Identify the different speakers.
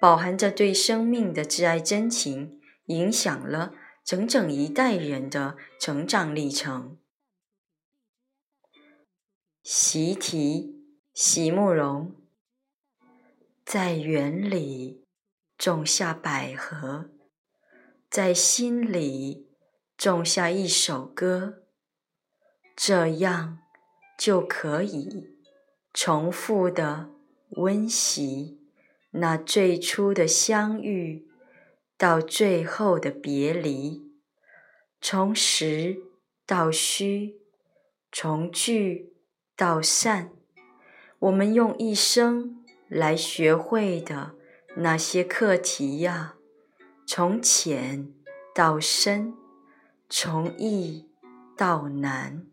Speaker 1: 饱含着对生命的挚爱真情，影响了整整一代人的成长历程。习题席慕容，在园里种下百合，在心里种下一首歌，这样就可以重复的温习。那最初的相遇，到最后的别离，从实到虚，从聚到散，我们用一生来学会的那些课题呀，从浅到深，从易到难。